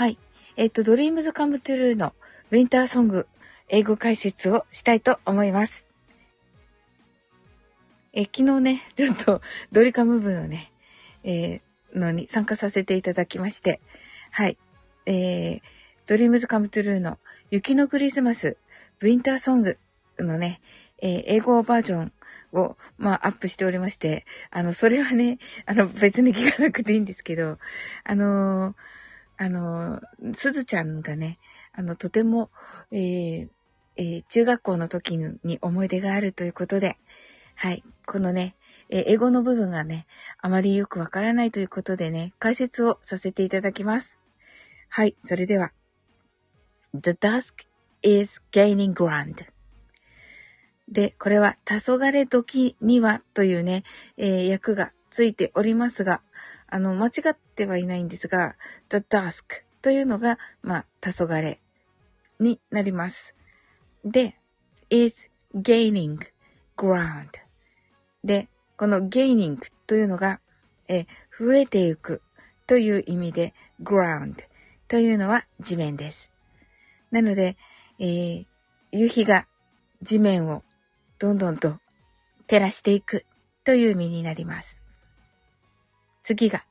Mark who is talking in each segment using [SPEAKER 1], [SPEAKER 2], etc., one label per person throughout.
[SPEAKER 1] はい。えっ、と、Dreams Come True のウィンターソング英語解説をしたいと思います。え昨日ね、ちょっとドリカム部のね、えー、のに参加させていただきまして、はい。えー、Dreams Come True の雪のクリスマスウィンターソングのね、えー、英語バージョンを、まあ、アップしておりまして、あの、それはね、あの、別に聞かなくていいんですけど、あのー、あの、すずちゃんがね、あの、とても、えー、えー、中学校の時に思い出があるということで、はい、このね、え英語の部分がね、あまりよくわからないということでね、解説をさせていただきます。はい、それでは。The dusk is gaining ground. で、これは、黄昏時にはというね、えー、訳がついておりますが、あの、間違ってはいないんですが、the dusk というのが、まあ、黄昏になります。で、is gaining ground で、この gaining というのが、え増えていくという意味で ground というのは地面です。なので、えー、夕日が地面をどんどんと照らしていくという意味になります。次が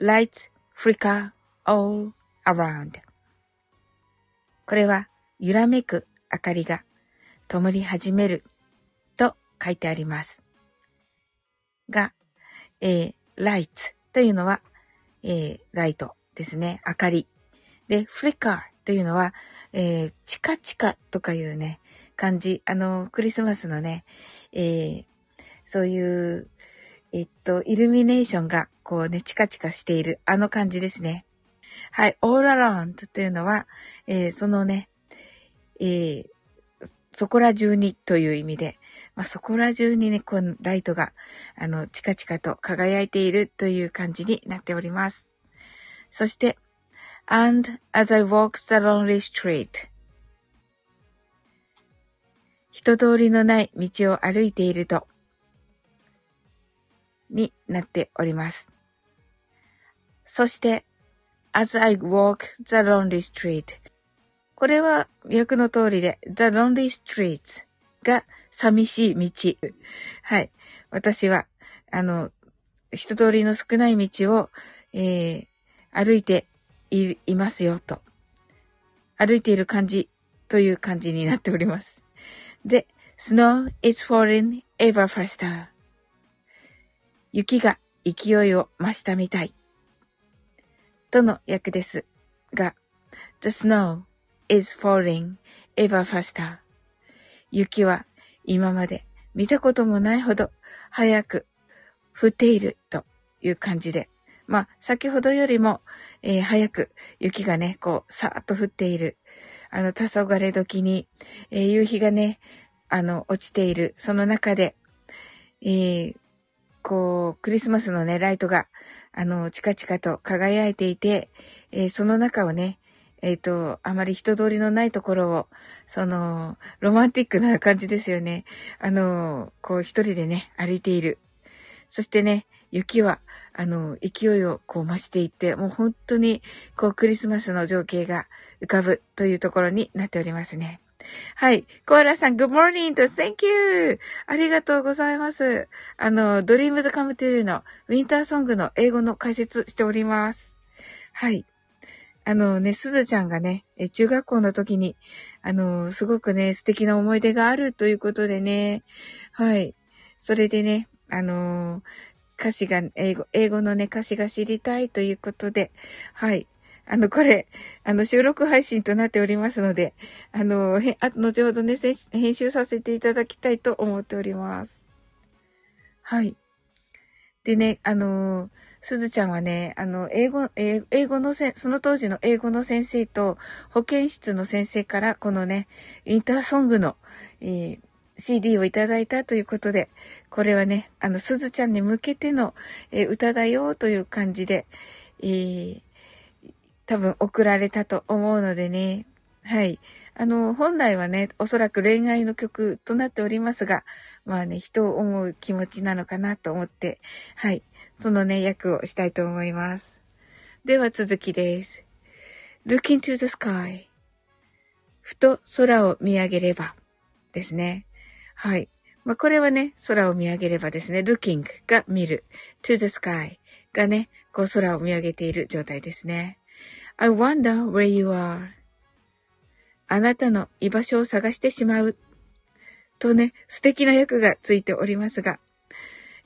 [SPEAKER 1] lights flicker all around これは揺らめく明かりが灯り始めると書いてあります。が、えー、lights というのは、えー、ライトですね。明かり。で、flicker というのは、えー、チカチカとかいうね、感じ。あの、クリスマスのね、えー、そういう、えっと、イルミネーションが、こうね、チカチカしている、あの感じですね。はい、all around というのは、えー、そのね、えー、そこら中にという意味で、まあ、そこら中にね、このライトが、あの、チカチカと輝いているという感じになっております。そして、and as I walk the lonely street 人通りのない道を歩いていると、になっております。そして、as I walk the lonely street これは訳の通りで、the lonely streets が寂しい道。はい。私は、あの、人通りの少ない道を、えー、歩いていますよと。歩いている感じという感じになっております。で、snow is falling ever faster. 雪が勢いを増したみたい。との訳ですが、the snow is falling ever faster. 雪は今まで見たこともないほど早く降っているという感じで、まあ、先ほどよりも、えー、早く雪がね、こう、さーっと降っているあの、黄昏時に、えー、夕日がね、あの、落ちている、その中で、えー、こう、クリスマスのね、ライトが、あの、チカチカと輝いていて、えー、その中をね、えっ、ー、と、あまり人通りのないところを、その、ロマンティックな感じですよね。あの、こう一人でね、歩いている。そしてね、雪は、あの、勢いをこう増していって、もう本当に、こうクリスマスの情景が浮かぶというところになっておりますね。はい。コアラさん、good morning と thank you! ありがとうございます。あの、Dreams Come True のウィンターソングの英語の解説しております。はい。あのね、すずちゃんがね、中学校の時に、あの、すごくね、素敵な思い出があるということでね、はい。それでね、あの、歌詞が、英語、英語のね、歌詞が知りたいということで、はい。あの、これ、あの、収録配信となっておりますので、あの、へ、あ、後ほどね、編集させていただきたいと思っております。はい。でね、あの、すずちゃんはね、あの、英語、英語のせ、その当時の英語の先生と保健室の先生からこのね、インターソングの、えー、CD をいただいたということで、これはね、あの、すずちゃんに向けての、えー、歌だよという感じで、えー、多分送られたと思うのでね。はい。あの、本来はね、おそらく恋愛の曲となっておりますが、まあね、人を思う気持ちなのかなと思って、はい。そのね、役をしたいと思います。では続きです。look into the sky. ふと空を見上げればですね。はい。まあ、これはね、空を見上げればですね、looking が見る to the sky がね、こう空を見上げている状態ですね。I wonder where you are. あなたの居場所を探してしまう。とね、素敵な役がついておりますが、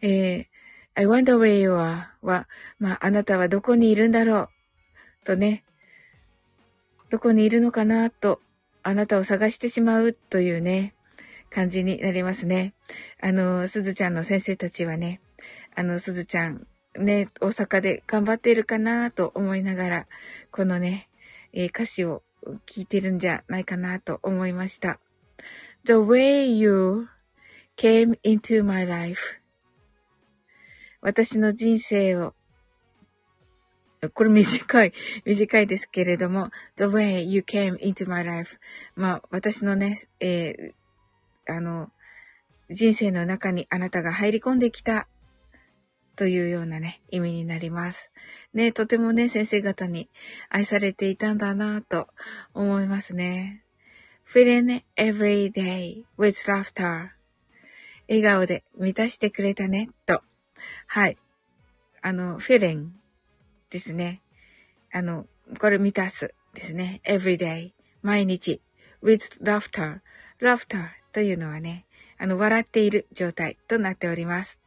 [SPEAKER 1] えー、I wonder where you are は、まあ、あなたはどこにいるんだろう。とね、どこにいるのかなとあなたを探してしまうというね、感じになりますね。あの、すずちゃんの先生たちはね、あの、すずちゃん、ね、大阪で頑張ってるかなと思いながら、このね、えー、歌詞を聞いてるんじゃないかなと思いました。The way you came into my life 私の人生をこれ短い、短いですけれども、the way you came into my life. まあ、私のね、えー、あの、人生の中にあなたが入り込んできたというようなね、意味になります。ね、とてもね、先生方に愛されていたんだなと思いますね。feeling every day with laughter. 笑顔で満たしてくれたね、と。はい。あの、feeling ですね。あの、これ満たすですね。every day 毎日 with laughter laughter というのはね、あの、笑っている状態となっております。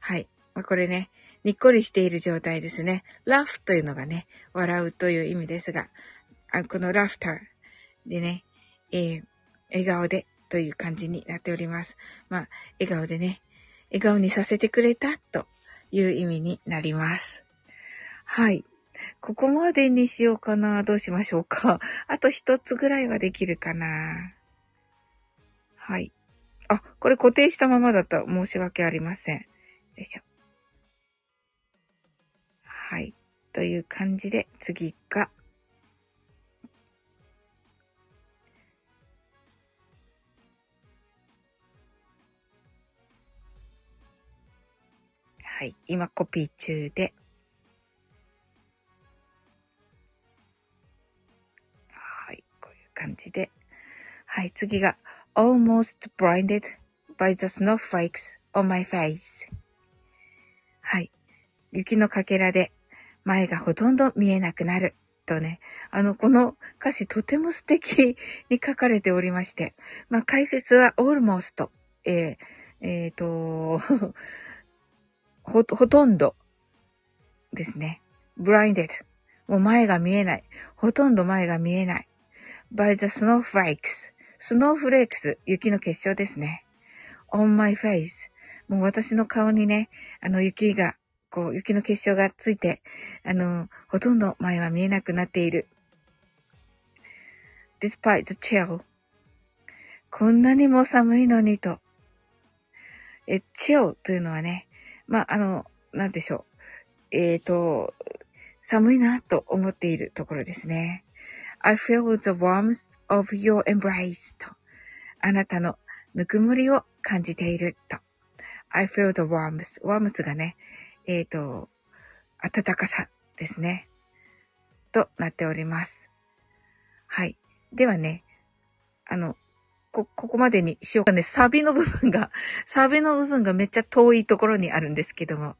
[SPEAKER 1] はい。まあ、これね、にっこりしている状態ですね。laugh というのがね、笑うという意味ですが、あこの laughter でね、えー、笑顔でという感じになっております。まあ、笑顔でね、笑顔にさせてくれたという意味になります。はい。ここまでにしようかな。どうしましょうか。あと一つぐらいはできるかな。はい。あ、これ固定したままだった申し訳ありません。よいしょ。はい。という感じで、次が、はい、今コピー中で。はい、こういう感じで。はい、次が Almost blinded by the snowflakes on my face。はい、雪のかけらで前がほとんど見えなくなる。とね、あの、この歌詞とても素敵に書かれておりまして、まあ、解説は almost、えー、えー、と ほ、ほとんどですね。blinded。もう前が見えない。ほとんど前が見えない。by the snowflakes. スノーフレークス、雪の結晶ですね。on my face. もう私の顔にね、あの雪が、こう、雪の結晶がついて、あの、ほとんど前は見えなくなっている。despite the chill. こんなにも寒いのにと。え、chill というのはね、まあ、あの、なんでしょう。えっ、ー、と、寒いなと思っているところですね。I feel the warmth of your embrace と。あなたのぬくもりを感じていると。I feel the warmth. warmth がね、えっ、ー、と、暖かさですね。となっております。はい。ではね、あの、こ、ここまでにしようかね。サビの部分が、サビの部分がめっちゃ遠いところにあるんですけども。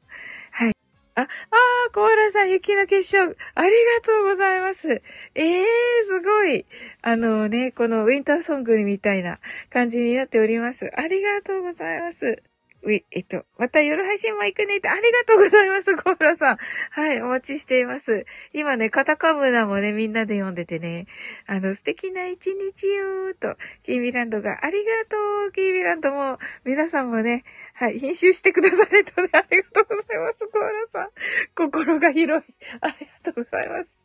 [SPEAKER 1] はい。あ、あー、コーラさん、雪の結晶、ありがとうございます。ええー、すごい。あのね、このウィンターソングみたいな感じになっております。ありがとうございます。えっと、また夜配信も行くねって、ありがとうございます、コーラさん。はい、お待ちしています。今ね、カタカムナもね、みんなで読んでてね、あの、素敵な一日よーと、キービランドが、ありがとう、キービランドも、皆さんもね、はい、編集してくださるとね、ありがとうございます、コーラさん。心が広い。ありがとうございます。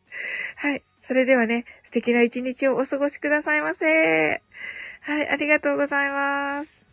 [SPEAKER 1] はい、それではね、素敵な一日をお過ごしくださいませ。はい、ありがとうございます。